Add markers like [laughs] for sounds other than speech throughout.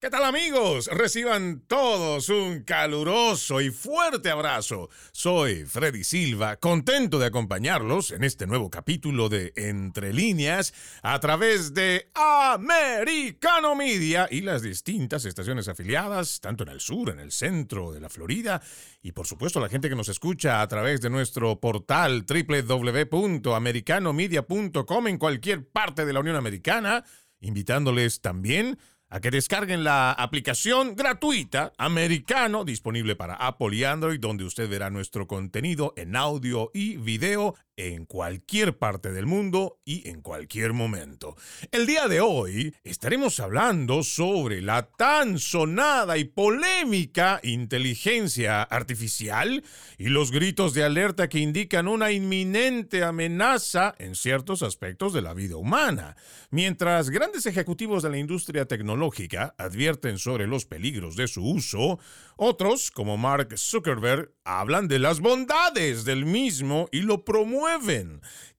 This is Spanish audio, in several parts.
¿Qué tal amigos? Reciban todos un caluroso y fuerte abrazo. Soy Freddy Silva, contento de acompañarlos en este nuevo capítulo de Entre líneas a través de Americano Media y las distintas estaciones afiliadas, tanto en el sur, en el centro de la Florida y por supuesto la gente que nos escucha a través de nuestro portal www.americanomedia.com en cualquier parte de la Unión Americana, invitándoles también que descarguen la aplicación gratuita americano disponible para Apple y Android, donde usted verá nuestro contenido en audio y video en cualquier parte del mundo y en cualquier momento. El día de hoy estaremos hablando sobre la tan sonada y polémica inteligencia artificial y los gritos de alerta que indican una inminente amenaza en ciertos aspectos de la vida humana. Mientras grandes ejecutivos de la industria tecnológica advierten sobre los peligros de su uso, otros, como Mark Zuckerberg, hablan de las bondades del mismo y lo promueven.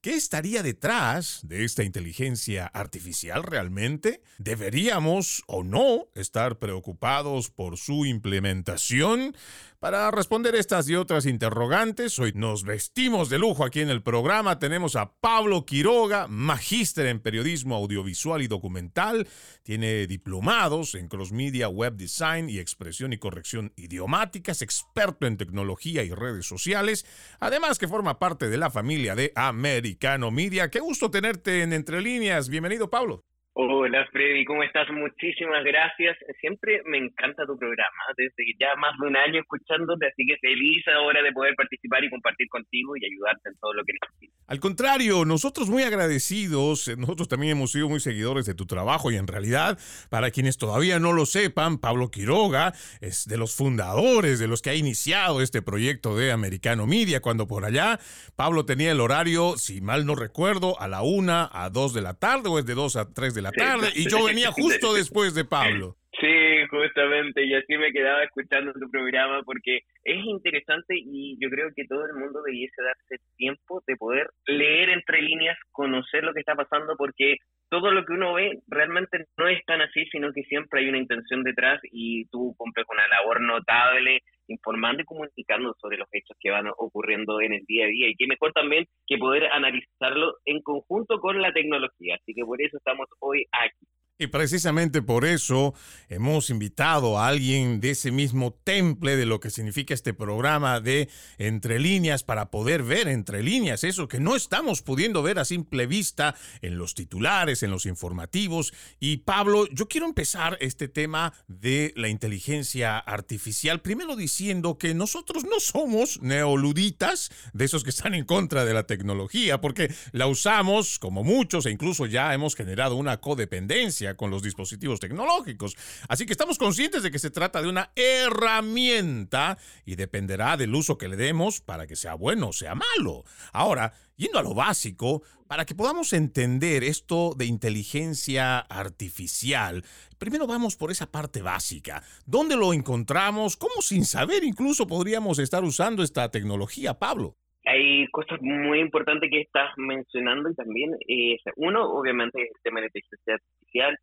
¿Qué estaría detrás de esta inteligencia artificial realmente? ¿Deberíamos o no estar preocupados por su implementación? Para responder estas y otras interrogantes, hoy nos vestimos de lujo aquí en el programa. Tenemos a Pablo Quiroga, magíster en periodismo audiovisual y documental. Tiene diplomados en cross media, web design y expresión y corrección idiomáticas, experto en tecnología y redes sociales. Además que forma parte de la familia de Americano Media. Qué gusto tenerte en Entre Líneas. Bienvenido, Pablo. Hola Freddy, ¿cómo estás? Muchísimas gracias. Siempre me encanta tu programa, desde ya más de un año escuchándote, así que feliz ahora de poder participar y compartir contigo y ayudarte en todo lo que necesites. Al contrario, nosotros muy agradecidos, eh, nosotros también hemos sido muy seguidores de tu trabajo y en realidad, para quienes todavía no lo sepan, Pablo Quiroga es de los fundadores, de los que ha iniciado este proyecto de Americano Media, cuando por allá Pablo tenía el horario, si mal no recuerdo, a la una, a dos de la tarde o es de dos a tres de la tarde y yo venía justo [laughs] después de Pablo. Sí, justamente, y así me quedaba escuchando tu programa porque es interesante y yo creo que todo el mundo debiese darse tiempo de poder leer entre líneas, conocer lo que está pasando porque todo lo que uno ve realmente no es tan así, sino que siempre hay una intención detrás y tú cumples con una labor notable informando y comunicando sobre los hechos que van ocurriendo en el día a día y qué mejor también que poder analizarlo en conjunto con la tecnología. Así que por eso estamos hoy aquí. Y precisamente por eso hemos invitado a alguien de ese mismo temple de lo que significa este programa de Entre líneas para poder ver entre líneas eso que no estamos pudiendo ver a simple vista en los titulares, en los informativos. Y Pablo, yo quiero empezar este tema de la inteligencia artificial primero diciendo que nosotros no somos neoluditas de esos que están en contra de la tecnología, porque la usamos como muchos e incluso ya hemos generado una codependencia con los dispositivos tecnológicos. Así que estamos conscientes de que se trata de una herramienta y dependerá del uso que le demos para que sea bueno o sea malo. Ahora, yendo a lo básico, para que podamos entender esto de inteligencia artificial, primero vamos por esa parte básica. ¿Dónde lo encontramos? ¿Cómo sin saber incluso podríamos estar usando esta tecnología, Pablo? hay cosas muy importantes que estás mencionando y también, eh, uno, obviamente, el tema de inteligencia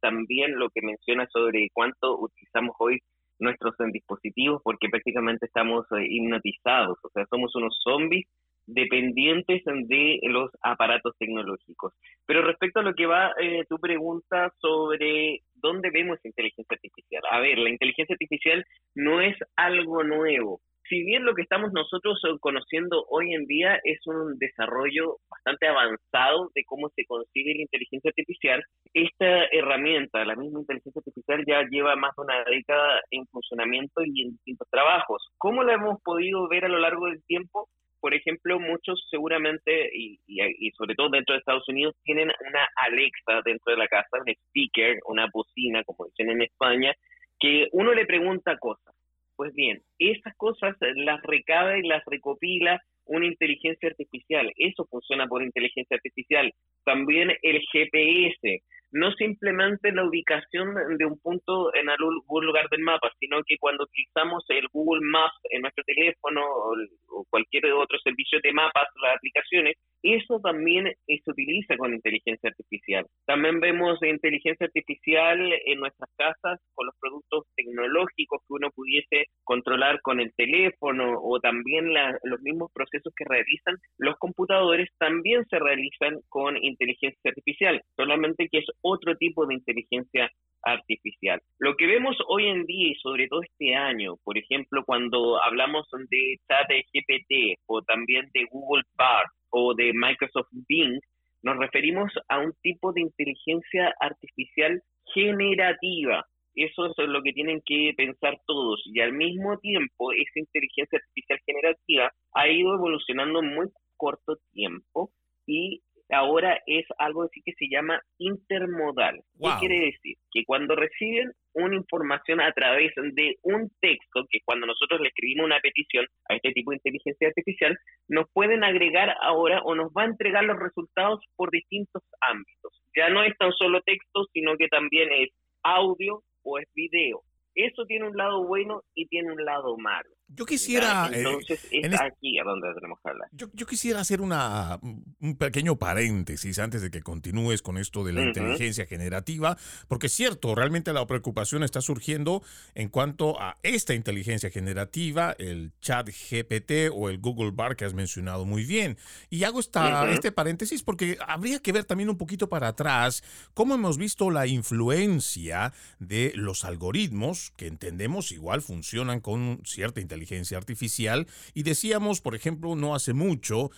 también lo que menciona sobre cuánto utilizamos hoy nuestros dispositivos, porque prácticamente estamos eh, hipnotizados, o sea, somos unos zombies dependientes de los aparatos tecnológicos. Pero respecto a lo que va eh, tu pregunta sobre dónde vemos inteligencia artificial, a ver, la inteligencia artificial no es algo nuevo si bien lo que estamos nosotros conociendo hoy en día es un desarrollo bastante avanzado de cómo se consigue la inteligencia artificial, esta herramienta, la misma inteligencia artificial, ya lleva más de una década en funcionamiento y en distintos trabajos. ¿Cómo la hemos podido ver a lo largo del tiempo? Por ejemplo, muchos seguramente, y, y, sobre todo dentro de Estados Unidos, tienen una Alexa dentro de la casa, un speaker, una bocina, como dicen en España, que uno le pregunta cosas. Pues bien, esas cosas las recabe y las recopila una inteligencia artificial. Eso funciona por inteligencia artificial. También el GPS, no simplemente la ubicación de un punto en algún lugar del mapa, sino que cuando utilizamos el Google Maps en nuestro teléfono o, cualquier otro servicio de mapas, las aplicaciones, eso también se utiliza con inteligencia artificial. También vemos inteligencia artificial en nuestras casas con los productos tecnológicos que uno pudiese controlar con el teléfono o también los mismos procesos que realizan los computadores también se realizan con inteligencia artificial, solamente que es otro tipo de inteligencia artificial. Lo que vemos hoy en día y sobre todo este año, por ejemplo, cuando hablamos de chat GPT o también de Google Bard o de Microsoft Bing, nos referimos a un tipo de inteligencia artificial generativa. Eso es lo que tienen que pensar todos. Y al mismo tiempo, esa inteligencia artificial generativa ha ido evolucionando en muy corto tiempo y ahora es algo así que se llama intermodal. ¿Qué quiere decir? Que cuando reciben una información a través de un texto, que cuando nosotros le escribimos una petición a este tipo de inteligencia artificial, nos pueden agregar ahora o nos va a entregar los resultados por distintos ámbitos. Ya no es tan solo texto, sino que también es audio o es video. Eso tiene un lado bueno y tiene un lado malo. Yo quisiera. Eh, Entonces es aquí a donde tenemos que hablar. Yo, quisiera hacer una, un pequeño paréntesis antes de que continúes con esto de la inteligencia generativa, porque es cierto, realmente la preocupación está surgiendo en cuanto a esta inteligencia generativa, el chat GPT o el Google Bar que has mencionado muy bien. Y hago esta, este paréntesis porque habría que ver también un poquito para atrás cómo hemos visto la influencia de los algoritmos que entendemos igual funcionan con cierta inteligencia inteligencia artificial. Y decíamos, por ejemplo, no hace mucho,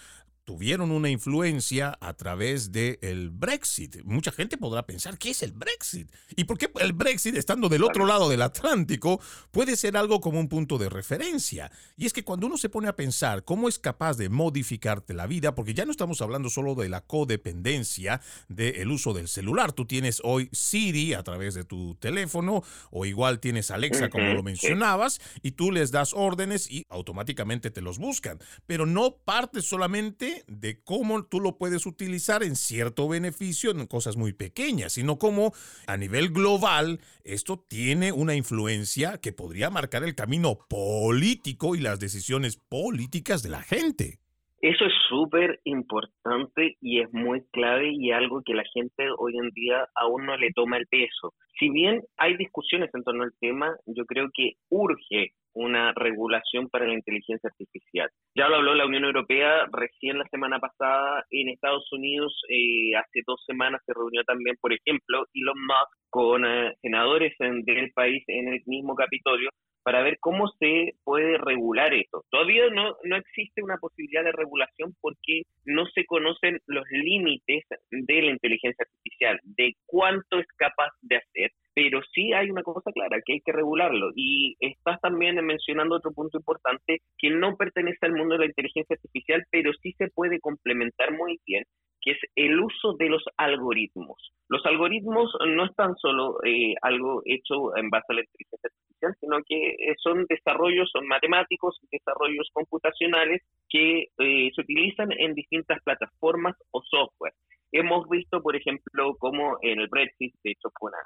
tuvieron una influencia a través del el Brexit. Mucha gente podrá pensar, ¿qué es el Brexit? ¿Y por qué el Brexit, estando del otro lado del Atlántico, puede ser algo como un punto de referencia? Y es que cuando uno se pone a pensar cómo es capaz de modificarte la vida, porque ya no estamos hablando solo de la codependencia del uso del celular. Tú tienes hoy Siri a través de tu teléfono, o igual tienes Alexa, como lo mencionabas, y tú les das órdenes y automáticamente te los buscan. Pero no parte solamente de cómo tú lo puedes utilizar en cierto beneficio en cosas muy pequeñas, sino cómo a nivel global esto tiene una influencia que podría marcar el camino político y las decisiones políticas de la gente. Eso es súper importante y es muy clave y algo que la gente hoy en día aún no le toma el peso. Si bien hay discusiones en torno al tema, yo creo que urge una regulación para la inteligencia artificial. Ya lo habló la Unión Europea recién la semana pasada en Estados Unidos, eh, hace dos semanas se reunió también, por ejemplo, Elon Musk con eh, senadores del país en el mismo Capitolio para ver cómo se puede regular esto. Todavía no, no existe una posibilidad de regulación porque no se conocen los límites de la inteligencia artificial, de cuánto es capaz de hacer, pero sí hay una cosa clara, que hay que regularlo. Y estás también mencionando otro punto importante, que no pertenece al mundo de la inteligencia artificial, pero sí se puede complementar muy bien que es el uso de los algoritmos. Los algoritmos no es tan solo eh, algo hecho en base a la inteligencia artificial, sino que eh, son desarrollos, son matemáticos, desarrollos computacionales que eh, se utilizan en distintas plataformas o software. Hemos visto, por ejemplo, cómo en el Brexit, de hecho fue una,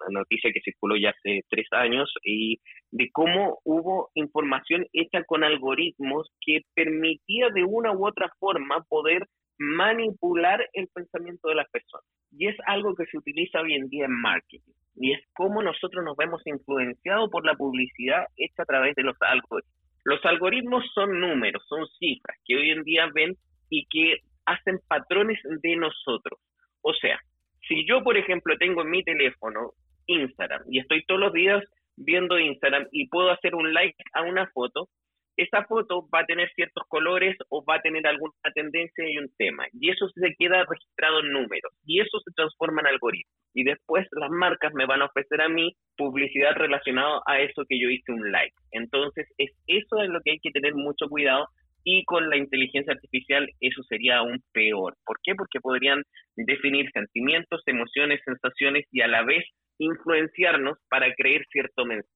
una noticia que circuló ya hace tres años, y de cómo hubo información hecha con algoritmos que permitía de una u otra forma poder manipular el pensamiento de las personas. Y es algo que se utiliza hoy en día en marketing. Y es cómo nosotros nos vemos influenciados por la publicidad hecha a través de los algoritmos. Los algoritmos son números, son cifras que hoy en día ven y que hacen patrones de nosotros. O sea, si yo, por ejemplo, tengo en mi teléfono Instagram y estoy todos los días viendo Instagram y puedo hacer un like a una foto, esa foto va a tener ciertos colores o va a tener alguna tendencia y un tema. Y eso se queda registrado en números. Y eso se transforma en algoritmos. Y después las marcas me van a ofrecer a mí publicidad relacionada a eso que yo hice un like. Entonces, es eso es lo que hay que tener mucho cuidado. Y con la inteligencia artificial eso sería aún peor. ¿Por qué? Porque podrían definir sentimientos, emociones, sensaciones y a la vez influenciarnos para creer cierto mensaje.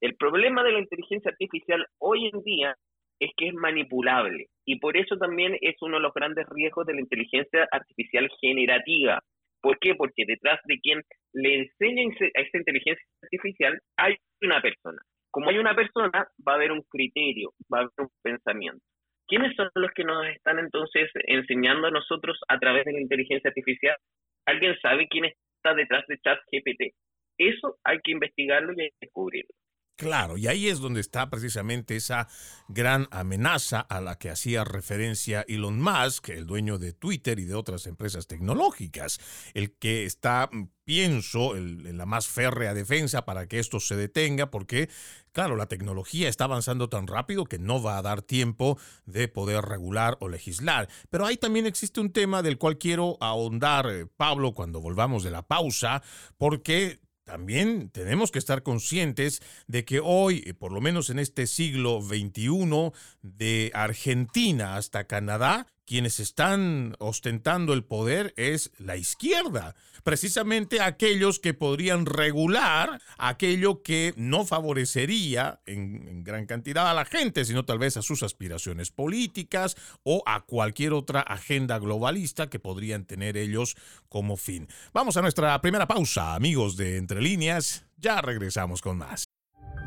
El problema de la inteligencia artificial hoy en día es que es manipulable y por eso también es uno de los grandes riesgos de la inteligencia artificial generativa. ¿Por qué? Porque detrás de quien le enseña a esa inteligencia artificial hay una persona. Como hay una persona, va a haber un criterio, va a haber un pensamiento. ¿Quiénes son los que nos están entonces enseñando a nosotros a través de la inteligencia artificial? ¿Alguien sabe quién está detrás de ChatGPT? Eso hay que investigarlo y descubrirlo. Claro, y ahí es donde está precisamente esa gran amenaza a la que hacía referencia Elon Musk, el dueño de Twitter y de otras empresas tecnológicas, el que está, mm, pienso, en la más férrea defensa para que esto se detenga, porque, claro, la tecnología está avanzando tan rápido que no va a dar tiempo de poder regular o legislar. Pero ahí también existe un tema del cual quiero ahondar, eh, Pablo, cuando volvamos de la pausa, porque también tenemos que estar conscientes de que hoy, eh, por lo menos en este siglo XXI, de Argentina hasta Canadá, quienes están ostentando el poder es la izquierda, precisamente aquellos que podrían regular aquello que no favorecería en, gran cantidad a la gente, sino tal vez a sus aspiraciones políticas o a cualquier otra agenda globalista que podrían tener ellos como fin. Vamos a nuestra primera pausa, amigos de Entre Líneas, ya regresamos con más.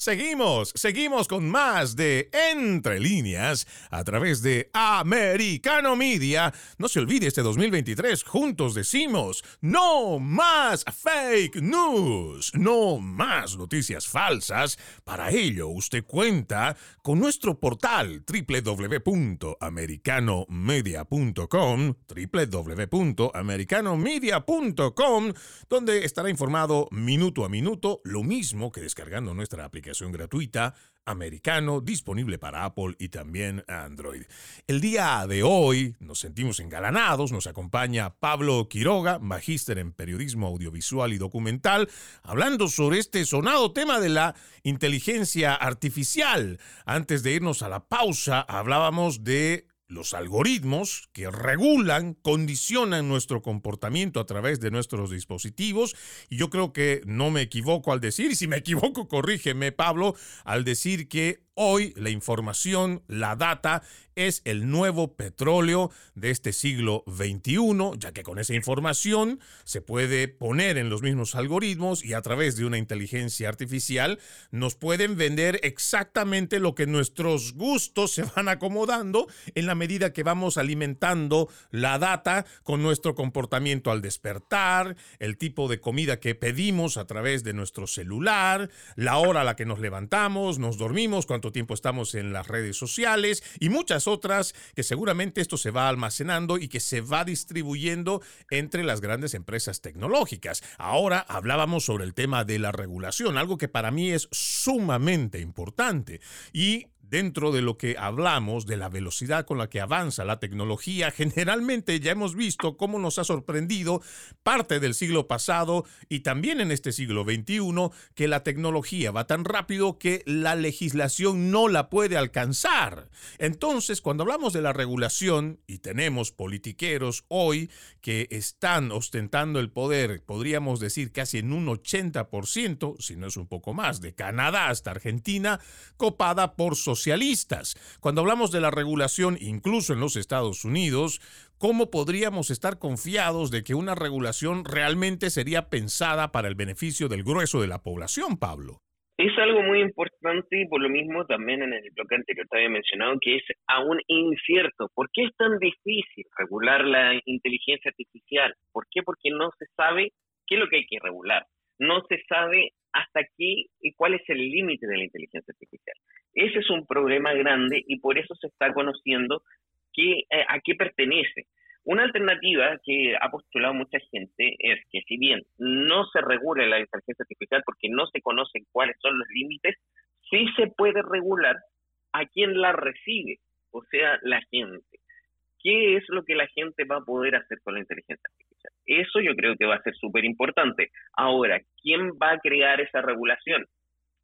Seguimos, seguimos con más de Entre líneas a través de Americano Media. No se olvide este 2023, juntos decimos, no más fake news, no más noticias falsas. Para ello, usted cuenta con nuestro portal www.americanomedia.com, www.americanomedia.com, donde estará informado minuto a minuto, lo mismo que descargando nuestra aplicación gratuita americano disponible para Apple y también Android. El día de hoy nos sentimos engalanados, nos acompaña Pablo Quiroga, magíster en periodismo audiovisual y documental, hablando sobre este sonado tema de la inteligencia artificial. Antes de irnos a la pausa, hablábamos de los algoritmos que regulan, condicionan nuestro comportamiento a través de nuestros dispositivos. Y yo creo que no me equivoco al decir, y si me equivoco, corrígeme Pablo, al decir que Hoy la información, la data, es el nuevo petróleo de este siglo XXI, ya que con esa información se puede poner en los mismos algoritmos y a través de una inteligencia artificial nos pueden vender exactamente lo que nuestros gustos se van acomodando en la medida que vamos alimentando la data con nuestro comportamiento al despertar, el tipo de comida que pedimos a través de nuestro celular, la hora a la que nos levantamos, nos dormimos, cuánto tiempo estamos en las redes sociales y muchas otras que seguramente esto se va almacenando y que se va distribuyendo entre las grandes empresas tecnológicas. Ahora hablábamos sobre el tema de la regulación, algo que para mí es sumamente importante y dentro de lo que hablamos de la velocidad con la que avanza la tecnología, [laughs] generalmente ya hemos visto cómo nos ha sorprendido parte del siglo pasado y también en este siglo XXI que la tecnología va tan rápido que la legislación no la puede alcanzar. Entonces, cuando hablamos de la regulación y tenemos politiqueros hoy que están ostentando el poder, podríamos decir casi en un 80%, si no es un poco más, de Canadá hasta Argentina, copada por sociedades socialistas. Cuando hablamos de la regulación, incluso en los Estados Unidos, ¿cómo podríamos estar confiados de que una regulación realmente sería pensada para el beneficio del grueso de la población, Pablo? Es algo muy importante y por lo mismo también en el bloque anterior te había mencionado que es aún incierto. ¿Por qué es tan difícil regular la inteligencia artificial? ¿Por qué? Porque no se sabe qué es lo que hay que regular. No se sabe hasta aquí y cuál es el límite de la inteligencia artificial. Ese es un problema grande y por eso se está conociendo eh, a qué pertenece. Una alternativa que ha postulado mucha gente es que si bien no se regula la inteligencia artificial porque no se conocen cuáles son los límites, sí se puede regular a quien la recibe, o sea, la gente. ¿Qué es lo que la gente va a poder hacer con la inteligencia artificial? Eso yo creo que va a ser súper importante. Ahora, ¿quién va a crear esa regulación?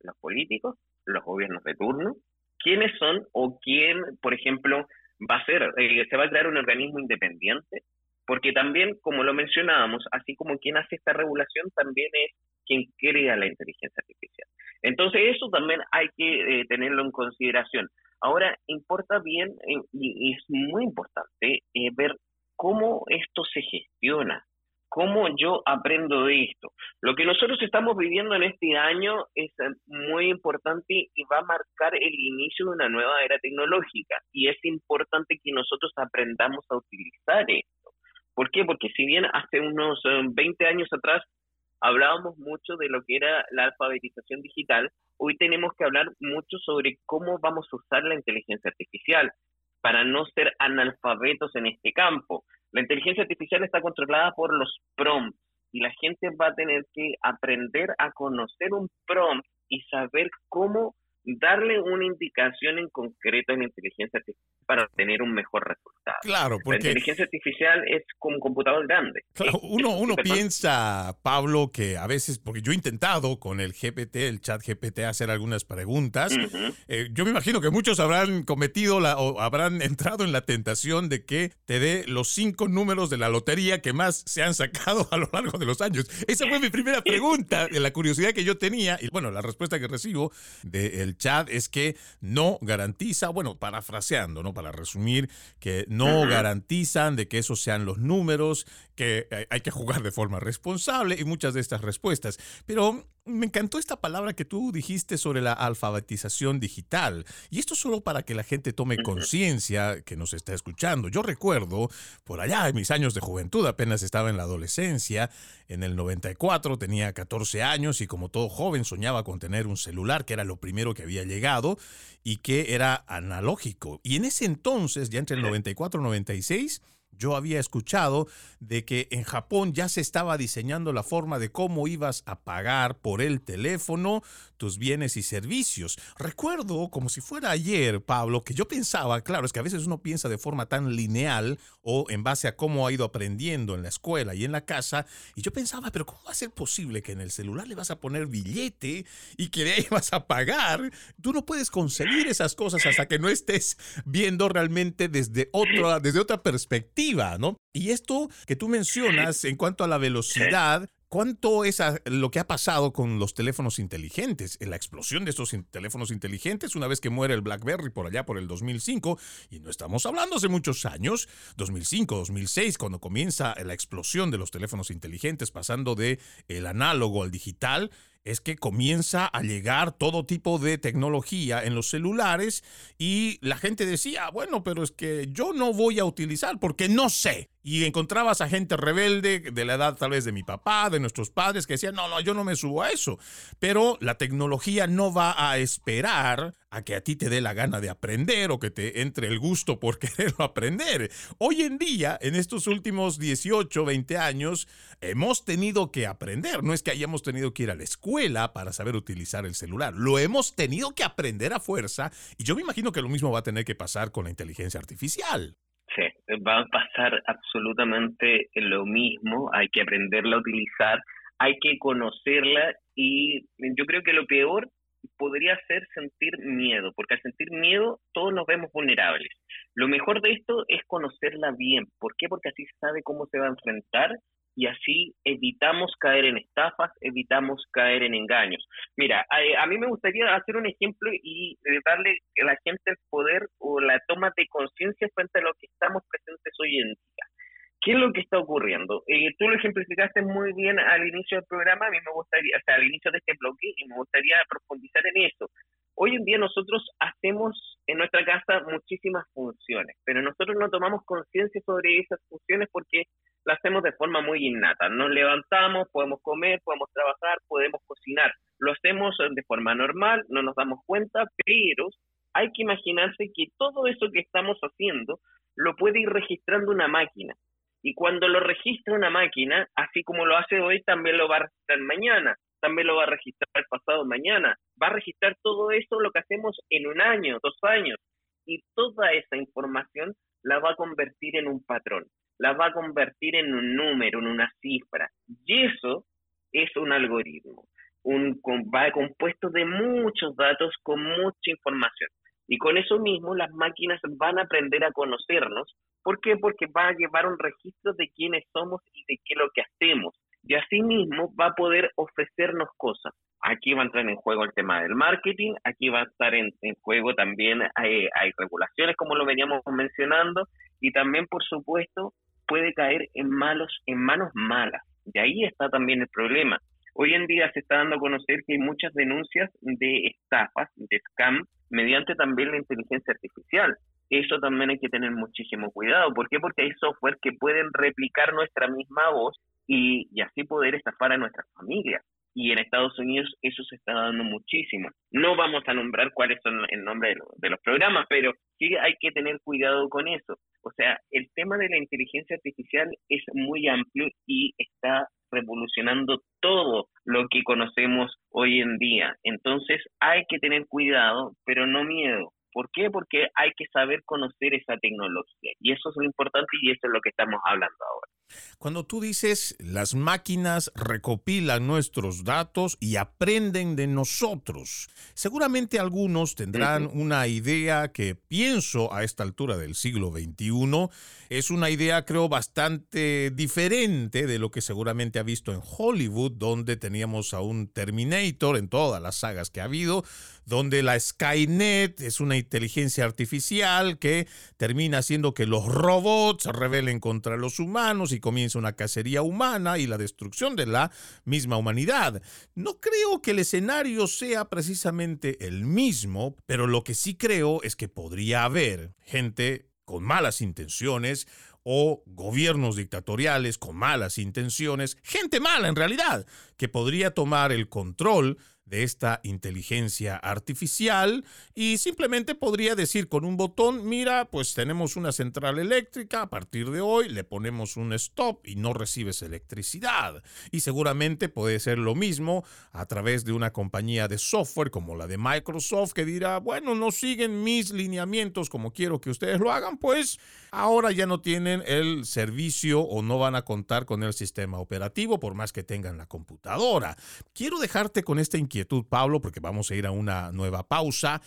¿Los políticos? ¿Los gobiernos de turno? ¿Quiénes son o quién, por ejemplo, va a ser? Eh, ¿Se va a crear un organismo independiente? Porque también, como lo mencionábamos, así como quien hace esta regulación, también es quien crea la inteligencia artificial. Entonces, eso también hay que eh, tenerlo en consideración. Ahora, importa bien eh, y, es muy importante ver cómo esto se gestiona, cómo yo aprendo de esto. Lo que nosotros estamos viviendo en este año es muy importante y va a marcar el inicio de una nueva era tecnológica y es importante que nosotros aprendamos a utilizar esto. ¿Por qué? Porque si bien hace unos 20 años atrás hablábamos mucho de lo que era la alfabetización digital, hoy tenemos que hablar mucho sobre cómo vamos a usar la inteligencia artificial para no ser analfabetos en este campo. La inteligencia artificial está controlada por los prompts y la gente va a tener que aprender a conocer un prompt y saber cómo darle una indicación en concreto en inteligencia artificial para obtener un mejor resultado. Claro, porque... La inteligencia artificial es como un computador grande. [laughs] Claro, uno, uno piensa, Pablo, que a veces, porque yo he intentado con el GPT, el chat GPT, hacer algunas preguntas. Eh, yo me imagino que muchos habrán cometido la, o habrán entrado en la tentación de que te dé los cinco números de la lotería que más se han sacado a lo largo de los años. Esa fue mi primera pregunta, [laughs] de la curiosidad que yo tenía. Y bueno, la respuesta que recibo del chat es que no garantiza, bueno, parafraseando, ¿no? Para resumir, que no garantizan de que esos sean los números, que hay que jugar de forma responsable y muchas de estas respuestas. Pero me encantó esta palabra que tú dijiste sobre la alfabetización digital. Y esto solo para que la gente tome conciencia que nos está escuchando. Yo recuerdo, por allá en mis años de juventud, apenas estaba en la adolescencia, en el 94 tenía 14 años y como todo joven soñaba con tener un celular, que era lo primero que había llegado y que era analógico. Y en ese entonces, ya entre el 94 y 96, yo había escuchado de que en Japón ya se estaba diseñando la forma de cómo ibas a pagar por el teléfono tus bienes y servicios. Recuerdo como si fuera ayer, Pablo, que yo pensaba, claro, es que a veces uno piensa de forma tan lineal o en base a cómo ha ido aprendiendo en la escuela y en la casa, y yo pensaba, pero ¿cómo va a ser posible que en el celular le vas a poner billete y que de ahí [laughs] vas a pagar? Tú no puedes conseguir esas cosas hasta que no estés viendo realmente desde otra, desde otra perspectiva, ¿no? Y esto que tú mencionas en cuanto a la velocidad, ¿Cuánto es lo que ha pasado con los teléfonos inteligentes? En la explosión de estos teléfonos inteligentes, una vez que muere el BlackBerry por allá por el 2005, y no estamos hablando hace muchos años, 2005, 2006, cuando comienza la explosión de los teléfonos inteligentes, pasando de el análogo al digital, es que comienza a llegar todo tipo de tecnología en los celulares y la gente decía, bueno, pero es que yo no voy a utilizar porque no sé. Y encontrabas a gente rebelde de la edad tal vez de mi papá, de nuestros padres, que decían, no, no, yo no me subo a eso. Pero la tecnología no va a esperar a que a ti te dé la gana de aprender o que te entre el gusto por [laughs] quererlo aprender. Hoy en día, en estos últimos 18, 20 años, hemos tenido que aprender. No es que hayamos tenido que ir a la escuela para saber utilizar el celular. Lo hemos tenido que aprender a fuerza y yo me imagino que lo mismo va a tener que pasar con la inteligencia artificial. Sí, va a pasar absolutamente lo mismo, hay que aprenderla a utilizar, hay que conocerla y yo creo que lo peor podría ser sentir miedo, porque al sentir miedo todos nos vemos vulnerables. Lo mejor de esto es conocerla bien. ¿Por qué? Porque así sabe cómo se va a enfrentar y así evitamos caer en estafas, evitamos caer en engaños. Mira, a, mí me gustaría hacer un ejemplo y eh, darle a la gente el poder o la toma de conciencia frente a lo que estamos presentes hoy en día. ¿Qué es lo que está ocurriendo? Eh, tú lo ejemplificaste muy bien al inicio del programa, a mí me gustaría, o sea, al inicio de este bloque, y me gustaría profundizar en eso. Hoy en día nosotros hacemos en nuestra casa muchísimas funciones, pero nosotros no tomamos conciencia sobre esas funciones porque las hacemos de forma muy innata. Nos levantamos, podemos comer, podemos trabajar, podemos cocinar. Lo hacemos de forma normal, no nos damos cuenta, pero hay que imaginarse que todo eso que estamos haciendo lo puede ir registrando una máquina. Y cuando lo registra una máquina, así como lo hace hoy, también lo va a registrar mañana, también lo va a registrar pasado mañana, va a registrar todo eso lo que hacemos en un año, dos años, y toda esa información la va a convertir en un patrón, la va a convertir en un número, en una cifra. Y eso es un algoritmo, un, va compuesto de muchos datos con mucha información. Y con eso mismo las máquinas van a aprender a conocernos. ¿Por qué? Porque va a llevar un registro de quiénes somos y de qué es lo que hacemos. Y asimismo va a poder ofrecernos cosas. Aquí va a entrar en juego el tema del marketing, aquí va a estar en, juego también, hay, hay, regulaciones como lo veníamos mencionando, y también, por supuesto, puede caer en, malos, en manos malas. Y ahí está también el problema. Hoy en día se está dando a conocer que hay muchas denuncias de estafas, de scam, mediante también la inteligencia artificial. Eso también hay que tener muchísimo cuidado. ¿Por qué? Porque hay software que pueden replicar nuestra misma voz y, así poder estafar a nuestras familias. Y en Estados Unidos eso se está dando muchísimo. No vamos a nombrar cuáles son el nombre de los programas, pero sí hay que tener cuidado con eso. O sea, el tema de la inteligencia artificial es muy amplio y está revolucionando todo lo que conocemos hoy en día. Entonces hay que tener cuidado, pero no miedo. ¿Por qué? Porque hay que saber conocer esa tecnología. Y eso es lo importante y eso es lo que estamos hablando ahora. Cuando tú dices las máquinas recopilan nuestros datos y aprenden de nosotros, seguramente algunos tendrán una idea que pienso a esta altura del siglo XXI es una idea creo bastante diferente de lo que seguramente ha visto en Hollywood, donde teníamos a un Terminator en todas las sagas que ha habido, donde la Skynet es una inteligencia artificial que termina haciendo que los robots se rebelen contra los humanos y comienza una cacería humana y la destrucción de la misma humanidad. No creo que el escenario sea precisamente el mismo, pero lo que sí creo es que podría haber gente con malas intenciones o gobiernos dictatoriales con malas intenciones, gente mala en realidad, que podría tomar el control de esta inteligencia artificial y simplemente podría decir con un botón, mira, pues tenemos una central eléctrica, a partir de hoy le ponemos un stop y no recibes electricidad. Y seguramente puede ser lo mismo a través de una compañía de software como la de Microsoft que dirá, bueno, no siguen mis lineamientos como quiero que ustedes lo hagan, pues ahora ya no tienen el servicio o no van a contar con el sistema operativo por más que tengan la computadora. Quiero dejarte con esta inquietud Pablo, porque vamos a ir a una nueva pausa.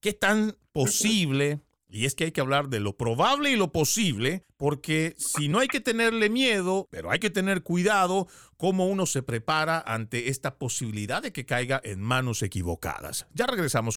¿Qué tan posible? Y es que hay que hablar de lo probable y lo posible, porque si no hay que tenerle miedo, pero hay que tener cuidado cómo uno se prepara ante esta posibilidad de que caiga en manos equivocadas. Ya regresamos.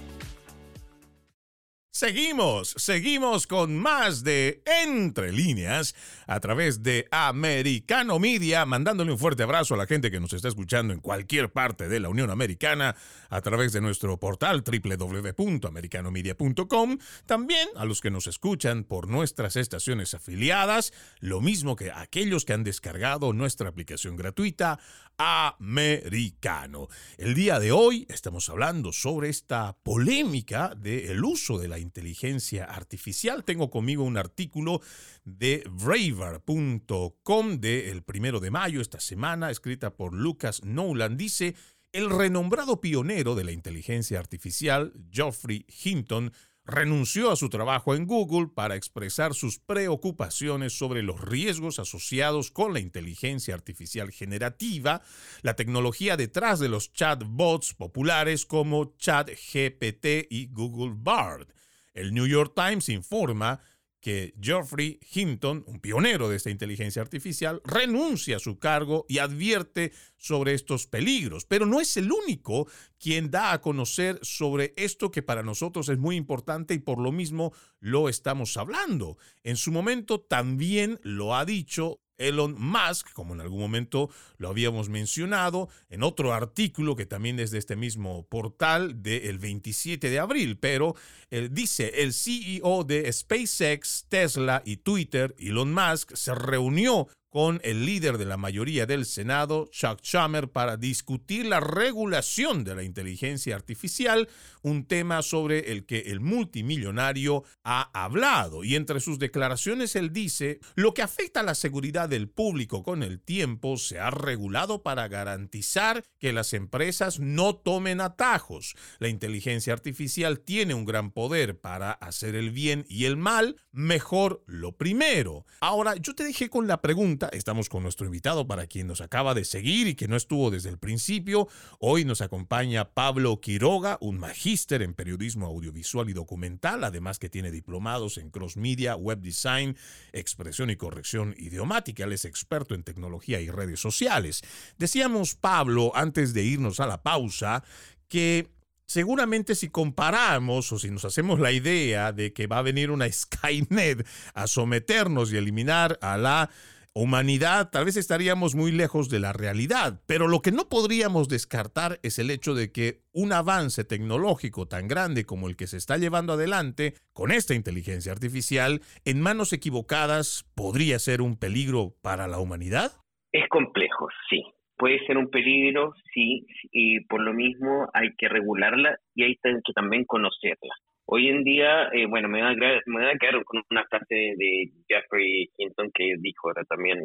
Seguimos, seguimos con más de Entre líneas a través de Americano Media, mandándole un fuerte abrazo a la gente que nos está escuchando en cualquier parte de la Unión Americana a través de nuestro portal www.americanomedia.com, también a los que nos escuchan por nuestras estaciones afiliadas, lo mismo que aquellos que han descargado nuestra aplicación gratuita Americano. El día de hoy estamos hablando sobre esta polémica del uso de la inteligencia artificial. Tengo conmigo un artículo de braver.com del primero de mayo, esta semana, escrita por Lucas Nolan. Dice, el renombrado pionero de la inteligencia artificial, Geoffrey Hinton, renunció a su trabajo en Google para expresar sus preocupaciones sobre los riesgos asociados con la inteligencia artificial generativa, la tecnología detrás de los chatbots populares como ChatGPT y Google Bard. El New York Times informa que Geoffrey Hinton, un pionero de esta inteligencia artificial, renuncia a su cargo y advierte sobre estos peligros. Pero no es el único quien da a conocer sobre esto que para nosotros es muy importante y por lo mismo lo estamos hablando. En su momento también lo ha dicho Elon Musk, como en algún momento lo habíamos mencionado, en otro artículo que también es de este mismo portal del 27 de abril, pero él dice, el CEO de SpaceX, Tesla y Twitter, Elon Musk, se reunió con el líder de la mayoría del Senado, Chuck Schumer, para discutir la regulación de la inteligencia artificial, un tema sobre el que el multimillonario ha hablado. Y entre sus declaraciones él dice, lo que afecta a la seguridad del público con el tiempo se ha regulado para garantizar que las empresas no tomen atajos. La inteligencia artificial tiene un gran poder para hacer el bien y el mal, mejor lo primero. Ahora, yo te dejé con la pregunta, Estamos con nuestro invitado para quien nos acaba de seguir y que no estuvo desde el principio. Hoy nos acompaña Pablo Quiroga, un magíster en periodismo audiovisual y documental, además que tiene diplomados en cross media, web design, expresión y corrección idiomática. Él es experto en tecnología y redes sociales. Decíamos, Pablo, antes de irnos a la pausa, que seguramente si comparamos o si nos hacemos la idea de que va a venir una [laughs] Skynet a someternos y eliminar a la humanidad, tal vez estaríamos muy lejos de la realidad, pero lo que no podríamos descartar es el hecho de que un avance tecnológico tan grande como el que se está llevando adelante con esta inteligencia artificial en manos equivocadas podría ser un peligro para la humanidad? Es complejo, sí. Puede ser un peligro, sí, y por lo mismo hay que regularla y hay que también conocerla. Hoy en día, eh, bueno, me voy, a, me a quedar con una frase de Jeffrey Hinton que dijo también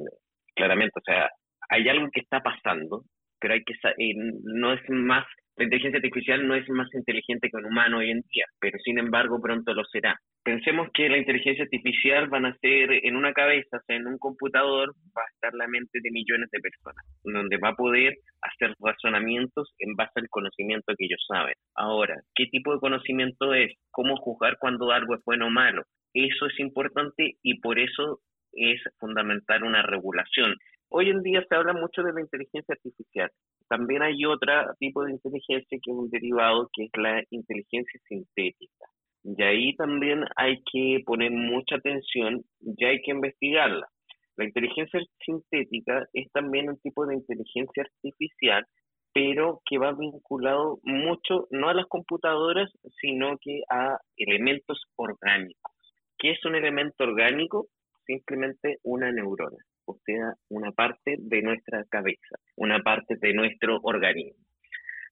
claramente, o sea, hay algo que está pasando, pero hay que eh, no es más la inteligencia artificial no es más inteligente que un humano hoy en día, pero sin embargo pronto lo será. Pensemos que la inteligencia artificial van a ser en una cabeza, o sea, en un computador, va a estar la mente de millones de personas, donde va a poder hacer razonamientos en base al conocimiento que ellos saben. Ahora, ¿qué tipo de conocimiento es? ¿Cómo juzgar cuando algo es bueno o malo? Eso es importante y por eso es fundamental una regulación. Hoy en día se habla mucho de la inteligencia artificial. También hay otro tipo de inteligencia que es un derivado, que es la inteligencia sintética. Y ahí también hay que poner mucha atención y hay que investigarla. La inteligencia sintética es también un tipo de inteligencia artificial, pero que va vinculado mucho no a las computadoras, sino que a elementos orgánicos. ¿Qué es un elemento orgánico? Simplemente una neurona o sea, una parte de nuestra cabeza, una parte de nuestro organismo.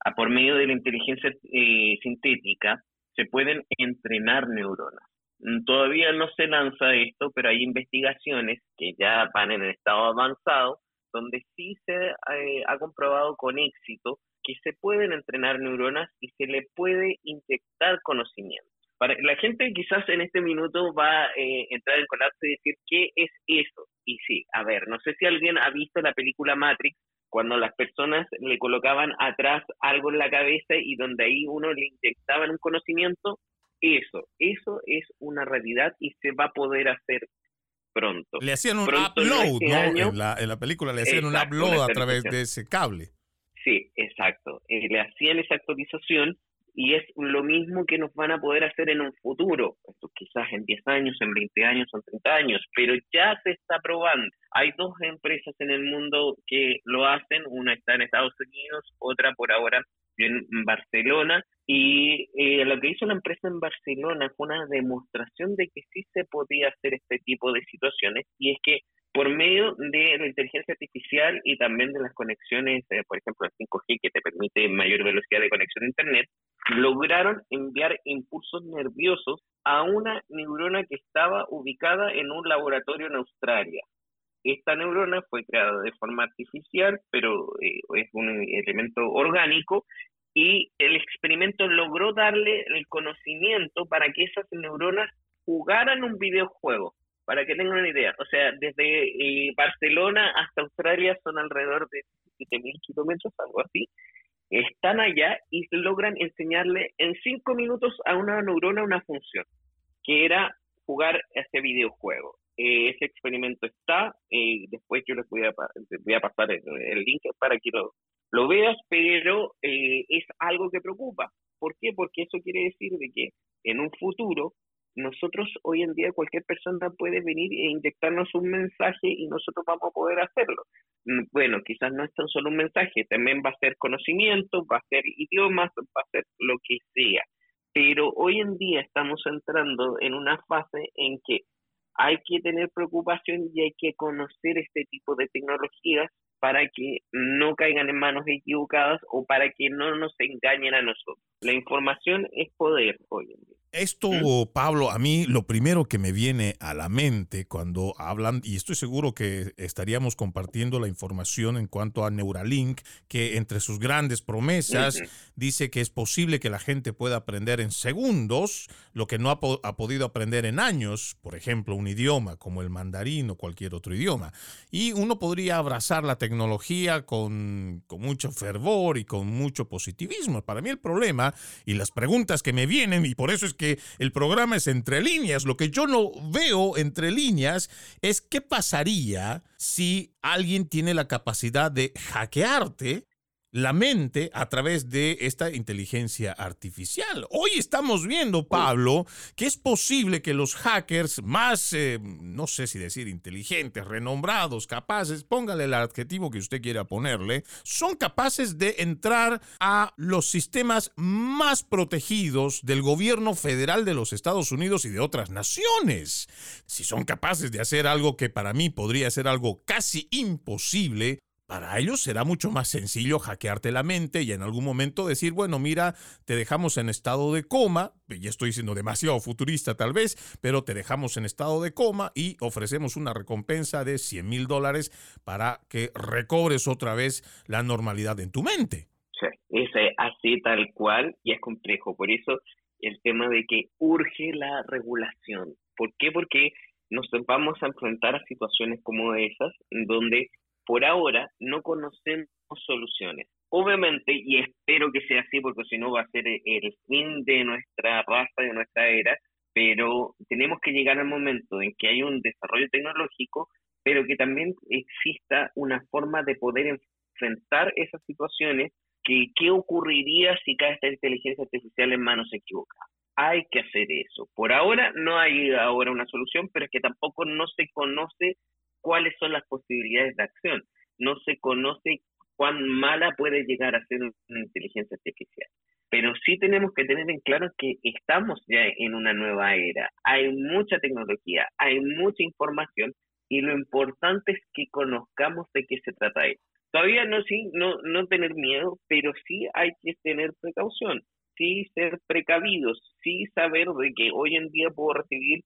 A por medio de la inteligencia eh, sintética se pueden entrenar neuronas. Mm, todavía no se lanza esto, pero hay investigaciones que ya van en el estado avanzado, donde sí se eh, ha comprobado con éxito que se pueden entrenar neuronas y se le puede inyectar conocimiento. Para la gente quizás en este minuto va a eh, entrar en colapso y decir, ¿qué es eso? Y sí, a ver, no sé si alguien ha visto la película Matrix, cuando las personas le colocaban atrás algo en la cabeza y donde ahí uno le inyectaban un conocimiento, eso, eso es una realidad y se va a poder hacer pronto. Le hacían un upload, este ¿no? en, la, en, la, película le hacían un upload a través de ese cable. Sí, exacto. Eh, le hacían esa actualización y es lo mismo que nos van a poder hacer en un futuro, esto quizás en 10 años, en 20 años, en 30 años, pero ya se está probando. Hay dos empresas en el mundo que lo hacen, una está en Estados Unidos, otra por ahora en Barcelona, y eh, lo que hizo la empresa en Barcelona fue una demostración de que sí se podía hacer este tipo de situaciones, y es que por medio de la inteligencia artificial y también de las conexiones, eh, por ejemplo, el 5G, que te permite mayor velocidad de conexión a Internet, lograron enviar impulsos nerviosos a una neurona que estaba ubicada en un laboratorio en Australia. Esta neurona fue creada de forma artificial, pero eh, es un elemento orgánico, y el experimento logró darle el conocimiento para que esas neuronas jugaran un videojuego para que tengan una idea, o sea, desde eh, Barcelona hasta Australia son alrededor de 7.000 kilómetros, algo así. Están allá y logran enseñarle en cinco minutos a una neurona una función, que era jugar ese videojuego. Eh, ese experimento está, eh, después yo les voy a, pasar el, link para que lo, lo veas, pero es algo que preocupa. ¿Por qué? Porque eso quiere decir de que en un futuro nosotros hoy en día cualquier persona puede venir e inyectarnos un mensaje y nosotros vamos a poder hacerlo. Mm, bueno, quizás no es tan solo un mensaje, también va a ser conocimiento, va a ser idiomas, va a ser lo que sea. Pero hoy en día estamos entrando en una fase en que hay que tener preocupación y hay que conocer este tipo de tecnologías para que no caigan en manos equivocadas o para que no nos engañen a nosotros. La información es poder hoy en día. Esto, Pablo, a mí lo primero que me viene a la mente cuando hablan, y estoy seguro que estaríamos compartiendo la información en cuanto a Neuralink, que entre sus grandes promesas dice que es posible que la gente pueda aprender en segundos lo que no ha, ha, podido aprender en años, por ejemplo, un idioma como el mandarín o cualquier otro idioma. Y uno podría abrazar la tecnología con, con mucho fervor y con mucho positivismo. Para mí el problema y las preguntas que me vienen, y por eso es que el programa es entre líneas. Lo que yo no veo entre líneas es qué pasaría si alguien tiene la capacidad de hackearte la mente a través de esta inteligencia artificial. Hoy estamos viendo, Pablo, que es posible que los hackers más, eh, no sé si decir inteligentes, renombrados, capaces, póngale el adjetivo que usted quiera ponerle, son capaces de entrar a los sistemas más protegidos del gobierno federal de los Estados Unidos y de otras naciones. Si son capaces de hacer algo que para mí podría ser algo casi imposible, para ellos será mucho más sencillo hackearte la mente y en algún momento decir, bueno, mira, te dejamos en estado de coma, ya estoy siendo demasiado futurista tal vez, pero te dejamos en estado de coma y ofrecemos una recompensa de 100 mil dólares para que recobres otra vez la normalidad en tu mente. Sí, es así tal cual y es complejo. Por eso el tema de que urge la regulación. ¿Por qué? Porque nos vamos a enfrentar a situaciones como esas, donde por ahora no conocemos soluciones. Obviamente, y espero que sea así, porque si no va a ser el fin de nuestra raza, de nuestra era, pero tenemos que llegar al momento en que hay un desarrollo tecnológico, pero que también exista una forma de poder enfrentar esas situaciones que qué ocurriría si cae esta inteligencia artificial en manos equivocadas. Hay que hacer eso. Por ahora no hay ahora una solución, pero es que tampoco no se conoce cuáles son las posibilidades de acción. No se conoce cuán mala puede llegar a ser una inteligencia artificial. Pero sí tenemos que tener en claro que estamos ya en una nueva era. Hay mucha tecnología, hay mucha información y lo importante es que conozcamos de qué se trata esto. Todavía no, sí, no, no tener miedo, pero sí hay que tener precaución, sí ser precavidos, sí saber de que hoy en día puedo recibir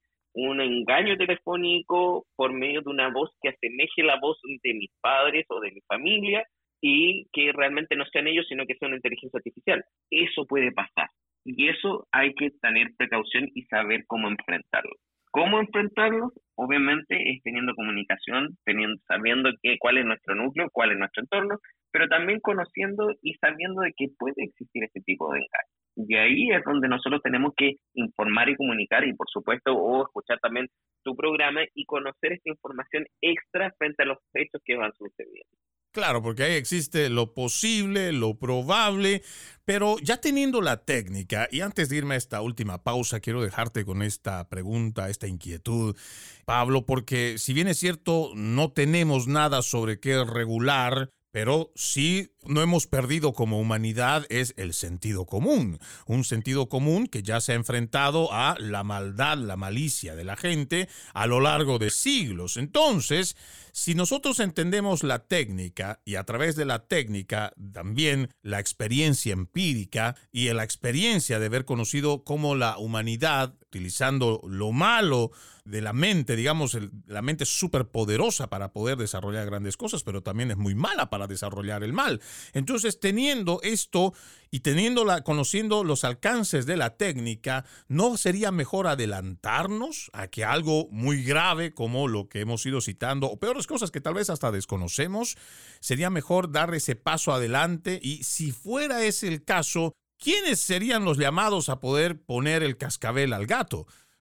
un engaño telefónico por medio de una voz que asemeje la voz de mis padres o de mi familia y que realmente no sean ellos, sino que sea una inteligencia artificial. Eso puede pasar. Y eso hay que tener precaución y saber cómo enfrentarlo. ¿Cómo enfrentarlo? Obviamente es teniendo comunicación, teniendo, sabiendo que, cuál es nuestro núcleo, cuál es nuestro entorno, pero también conociendo y sabiendo de que puede existir este tipo de engaño. Y ahí es donde nosotros tenemos que informar y comunicar y por supuesto o escuchar también tu programa y conocer esta información extra frente a los hechos que van sucediendo. Claro, porque ahí existe lo posible, lo probable, pero ya teniendo la técnica, y antes de irme a esta última pausa, quiero dejarte con esta pregunta, esta inquietud, Pablo, porque si bien es cierto, no tenemos nada sobre qué regular, pero sí no hemos perdido como humanidad es el sentido común. Un sentido común que ya se ha enfrentado a la maldad, la malicia de la gente a lo largo de siglos. Entonces, si nosotros entendemos la técnica y a través de la técnica también la experiencia empírica y la experiencia de haber conocido cómo la humanidad, utilizando lo malo, de la mente, digamos, la mente es súper poderosa para poder desarrollar grandes cosas, pero también es muy mala para desarrollar el mal. Entonces, teniendo esto y teniéndola, conociendo los alcances de la técnica, ¿no sería mejor adelantarnos a que algo muy grave como lo que hemos ido citando, o peores cosas que tal vez hasta desconocemos, sería mejor dar ese paso adelante? Y si fuera ese el caso, ¿quiénes serían los llamados a poder poner el cascabel al gato?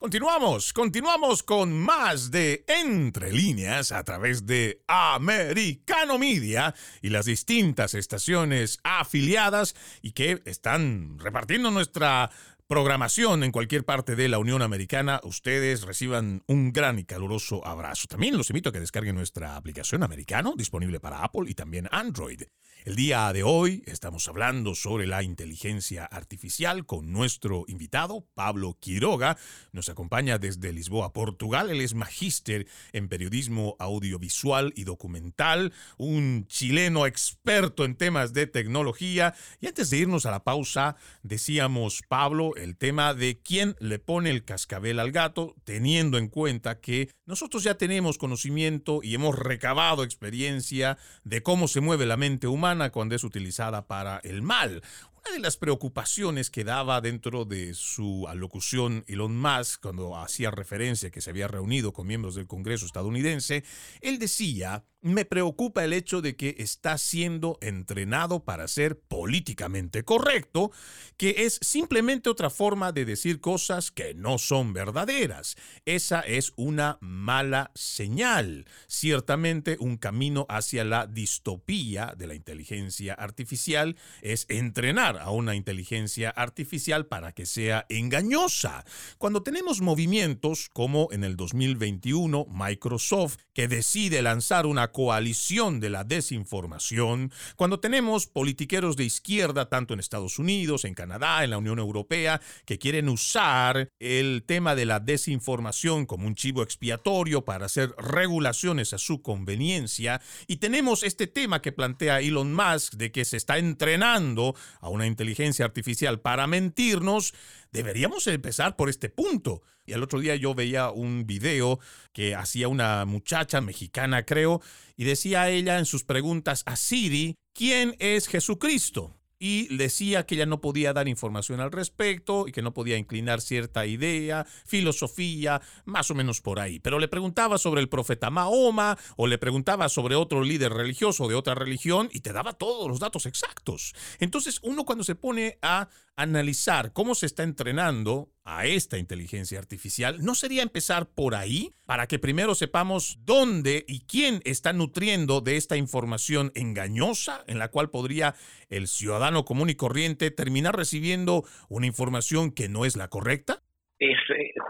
Continuamos, continuamos con más de Entre líneas a través de Americano Media y las distintas estaciones afiliadas y que están repartiendo nuestra programación en cualquier parte de la Unión Americana, ustedes reciban un gran y caluroso abrazo. También los invito a que descarguen nuestra aplicación americano, disponible para Apple y también Android. El día de hoy estamos hablando sobre la inteligencia artificial con nuestro invitado, Pablo Quiroga. Nos acompaña desde Lisboa, Portugal. Él es magíster en periodismo audiovisual y documental, un chileno experto en temas de tecnología. Y antes de irnos a la pausa, decíamos, Pablo, el tema de quién le pone el cascabel al gato, teniendo en cuenta que nosotros ya tenemos conocimiento y hemos recabado experiencia de cómo se mueve la mente humana cuando es utilizada para el mal. Una de las preocupaciones que daba dentro de su alocución Elon Musk, cuando hacía referencia que se había reunido con miembros del Congreso estadounidense, él decía me preocupa el hecho de que está siendo entrenado para ser políticamente correcto, que es simplemente otra forma de decir cosas que no son verdaderas. Esa es una mala señal. Ciertamente un camino hacia la distopía de la inteligencia artificial es entrenar a una inteligencia artificial para que sea engañosa. Cuando tenemos movimientos como en el 2021 Microsoft que decide lanzar una coalición de la desinformación, cuando tenemos politiqueros de izquierda, tanto en Estados Unidos, en Canadá, en la Unión Europea, que quieren usar el tema de la desinformación como un chivo expiatorio para hacer regulaciones a su conveniencia, y tenemos este tema que plantea Elon Musk de que se está entrenando a una inteligencia artificial para mentirnos, deberíamos empezar por este punto. Y el otro día yo veía un video que hacía una muchacha mexicana, creo, y decía ella en sus preguntas a Siri, ¿quién es Jesucristo? y decía que ella no podía dar información al respecto y que no podía inclinar cierta idea, filosofía, más o menos por ahí. Pero le preguntaba sobre el profeta Mahoma o le preguntaba sobre otro líder religioso de otra religión y te daba todos los datos exactos. Entonces uno cuando se pone a analizar cómo se está entrenando a esta inteligencia artificial, ¿no sería empezar por ahí para que primero sepamos dónde y quién está nutriendo de esta información engañosa en la cual podría el ciudadano común y corriente terminar recibiendo una información que no es la correcta?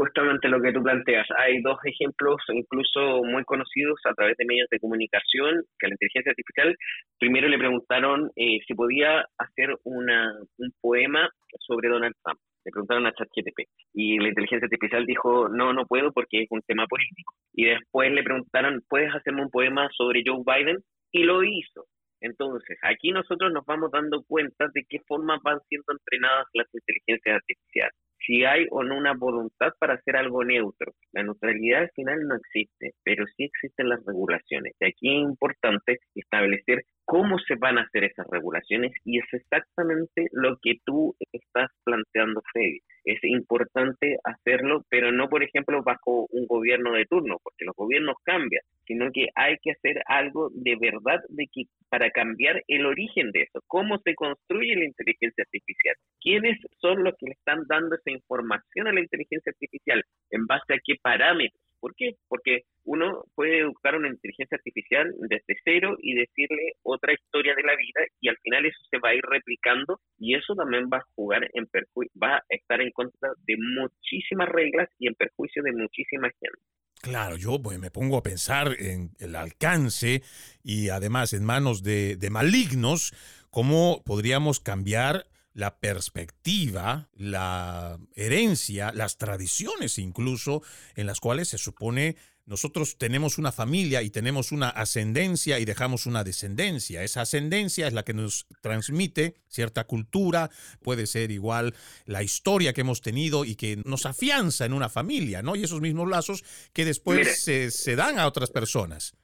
Justamente lo que tú planteas. Hay dos ejemplos, incluso muy conocidos a través de medios de comunicación, que la inteligencia artificial primero le preguntaron eh, si podía hacer una, un poema sobre Donald Trump. Le preguntaron a ChatGPT y la inteligencia artificial dijo, no, no puedo porque es un tema político. Y después le preguntaron, ¿puedes hacerme un poema sobre Joe Biden? Y lo hizo. Entonces, aquí nosotros nos vamos dando cuenta de qué forma van siendo entrenadas las inteligencias artificiales si hay o no una voluntad para hacer algo neutro. La neutralidad al final no existe, pero sí existen las regulaciones. Y aquí es importante establecer cómo se van a hacer esas regulaciones y es exactamente lo que tú estás planteando, Freddy. Es importante hacerlo, pero no, por ejemplo, bajo un gobierno de turno, porque los gobiernos cambian, sino que hay que hacer algo de verdad de que, para cambiar el origen de eso, cómo se construye la inteligencia artificial, quiénes son los que le están dando información a la inteligencia artificial, en base a qué parámetros ¿Por qué? Porque uno puede educar una inteligencia artificial desde cero y decirle otra historia de la vida y al final eso se va a ir replicando y eso también va a jugar en perjuicio, va a estar en contra de muchísimas reglas y en perjuicio de muchísima gente. Claro, yo pues, me pongo a pensar en el alcance y además en manos de malignos, cómo podríamos cambiar la perspectiva, la herencia, las tradiciones incluso, en las cuales se supone nosotros tenemos una familia y tenemos una ascendencia y dejamos una descendencia. Esa ascendencia es la que nos transmite cierta cultura, puede ser igual la historia que hemos tenido y que nos afianza en una familia, ¿no? Y esos mismos lazos que después se, se dan a otras personas.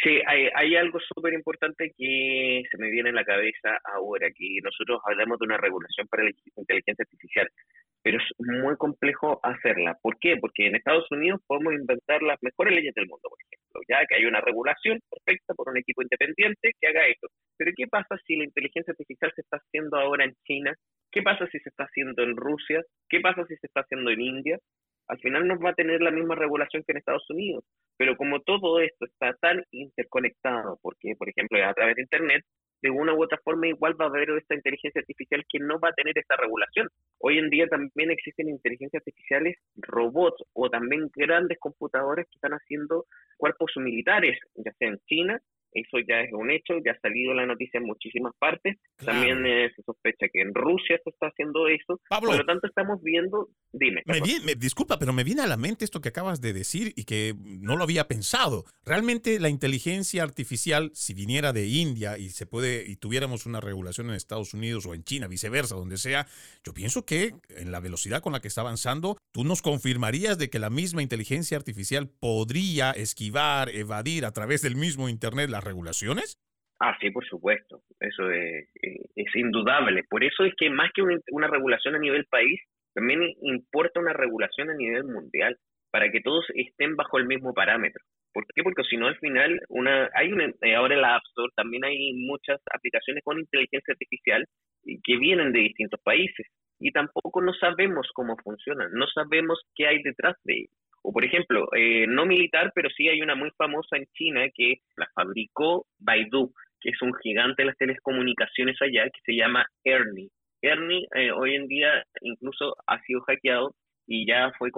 Sí, hay, hay algo súper importante que se me viene en la cabeza ahora, que nosotros hablamos de una regulación para la inteligencia artificial, pero es muy complejo hacerla. ¿Por qué? Porque en Estados Unidos podemos inventar las mejores leyes del mundo, por ejemplo, ya que hay una regulación perfecta por un equipo independiente que haga eso. Pero ¿qué pasa si la inteligencia artificial se está haciendo ahora en China? ¿Qué pasa si se está haciendo en Rusia? ¿Qué pasa si se está haciendo en India? Al final no va a tener la misma regulación que en Estados Unidos. Pero como todo esto está tan interconectado, porque por ejemplo a través de Internet, de una u otra forma igual va a haber esta inteligencia artificial que no va a tener esta regulación. Hoy en día también existen inteligencias artificiales, robots o también grandes computadores que están haciendo cuerpos militares, ya sea en China eso ya es un hecho, ya ha salido la noticia en muchísimas partes. También eh, se sospecha que en Rusia se está haciendo eso. Por lo tanto, estamos viendo. Dime. Me disculpa, pero me viene a la mente esto que acabas de decir y que no lo había pensado. Realmente la inteligencia artificial, si viniera de India y se puede y tuviéramos una regulación en Estados Unidos o en China, viceversa, donde sea, yo pienso que en la velocidad con la que está avanzando, tú nos confirmarías de que la misma inteligencia artificial podría esquivar, evadir a través del mismo Internet la regulaciones? Ah, sí, por supuesto. Eso es, indudable. Por eso es que más que una, regulación a nivel país, también importa una regulación a nivel mundial, para que todos estén bajo el mismo parámetro. ¿Por qué? Porque si no, al final, una, hay una, eh, ahora en la App Store también hay muchas aplicaciones con inteligencia artificial que vienen de distintos países y tampoco no sabemos cómo funcionan, no sabemos qué hay detrás de ellos. O por ejemplo, eh, no militar, pero sí hay una muy famosa en China que la fabricó Baidu, que es un gigante de las telecomunicaciones allá, que se llama Ernie. Ernie eh, hoy en día incluso ha sido hackeado y ya fue,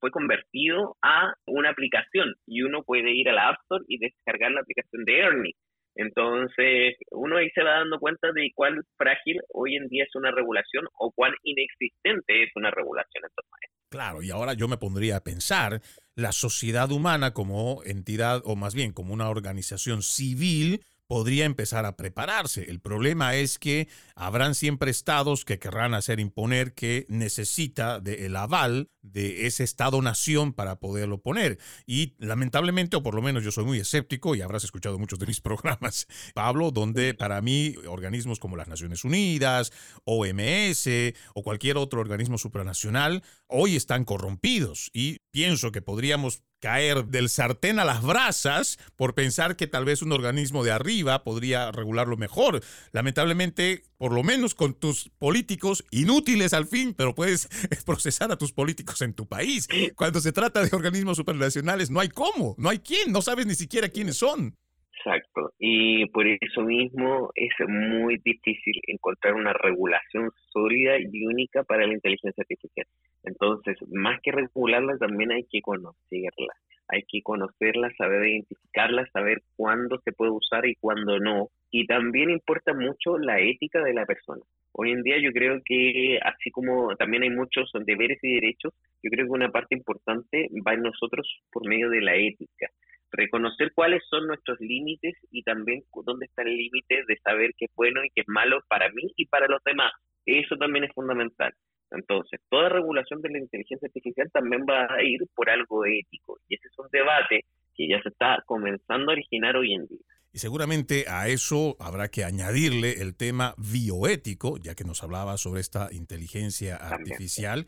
fue convertido a una aplicación y uno puede ir a la App Store y descargar la aplicación de Ernie. Entonces, uno ahí se va dando cuenta de cuán frágil hoy en día es una regulación o cuán inexistente es una regulación en todo Claro, y ahora yo me pondría a pensar la sociedad humana como entidad, o más bien como una organización civil, podría empezar a prepararse. El problema es que habrán siempre estados que querrán hacer imponer que necesita del aval de ese estado-nación para poderlo poner. Y lamentablemente, o por lo menos yo soy muy escéptico, y habrás escuchado muchos de mis [laughs] programas, Pablo, donde para mí organismos como las Naciones Unidas, OMS o cualquier otro organismo supranacional hoy están corrompidos y pienso que podríamos caer del sartén a las brasas por pensar que tal vez un organismo de arriba podría regularlo mejor. Lamentablemente, por lo menos con tus políticos, inútiles al fin, pero puedes [laughs] procesar a tus políticos en tu país. Cuando se trata de organismos supranacionales, no hay cómo, no hay quién, no sabes ni siquiera quiénes son. Exacto, y por eso mismo es muy difícil encontrar una regulación sólida y única para la inteligencia artificial. Entonces, más que regularla, también hay que conocerla. Hay que conocerla, saber identificarla, saber cuándo se puede usar y cuándo no. Y también importa mucho la ética de la persona. Hoy en día yo creo que, así como también hay muchos deberes y derechos, yo creo que una parte importante va en nosotros por medio de la ética reconocer cuáles son nuestros límites y también dónde está el límite de saber qué es bueno y qué es malo para mí y para los demás. Eso también es fundamental. Entonces, toda regulación de la inteligencia artificial también va a ir por algo ético y ese es un debate que ya se está comenzando a originar hoy en día. Y seguramente a eso habrá que añadirle el tema bioético, ya que nos hablaba sobre esta inteligencia artificial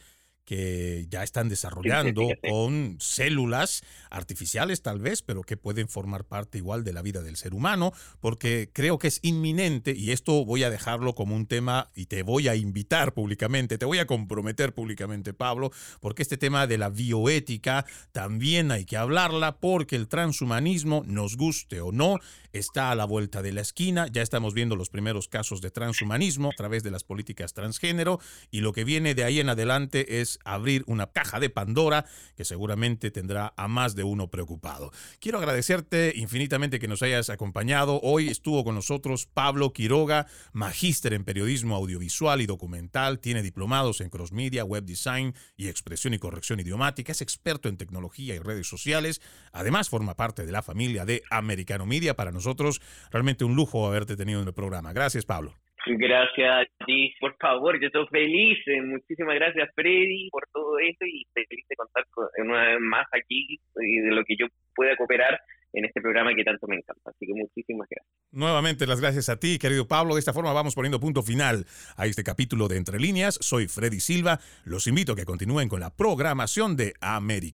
que ya están desarrollando con células artificiales tal vez, pero que pueden formar parte igual de la vida del ser humano, porque creo que es inminente, y esto voy a dejarlo como un tema y te voy a invitar públicamente, te voy a comprometer públicamente, Pablo, porque este tema de la bioética también hay que hablarla, porque el transhumanismo, nos guste o no, está a la vuelta de la esquina, ya estamos viendo los primeros casos de transhumanismo a través de las políticas transgénero, y lo que viene de ahí en adelante es abrir una caja de Pandora que seguramente tendrá a más de uno preocupado. Quiero agradecerte infinitamente que nos hayas acompañado. Hoy estuvo con nosotros Pablo Quiroga, magíster en periodismo audiovisual y documental, tiene diplomados en cross media, web design y expresión y corrección idiomática, es experto en tecnología y redes sociales, además forma parte de la familia de Americano Media. Para nosotros, realmente un lujo haberte tenido en el programa. Gracias, Pablo. Gracias a ti, por favor, yo estoy feliz. Eh, muchísimas gracias, Freddy, por todo esto y feliz de contar una vez más aquí y de lo que yo pueda cooperar en este programa que tanto me encanta. Así que muchísimas gracias. Nuevamente las gracias a ti, querido Pablo. De esta forma vamos poniendo punto final a este capítulo de Entre Líneas. Soy Freddy Silva. Los invito a que continúen con la programación de América.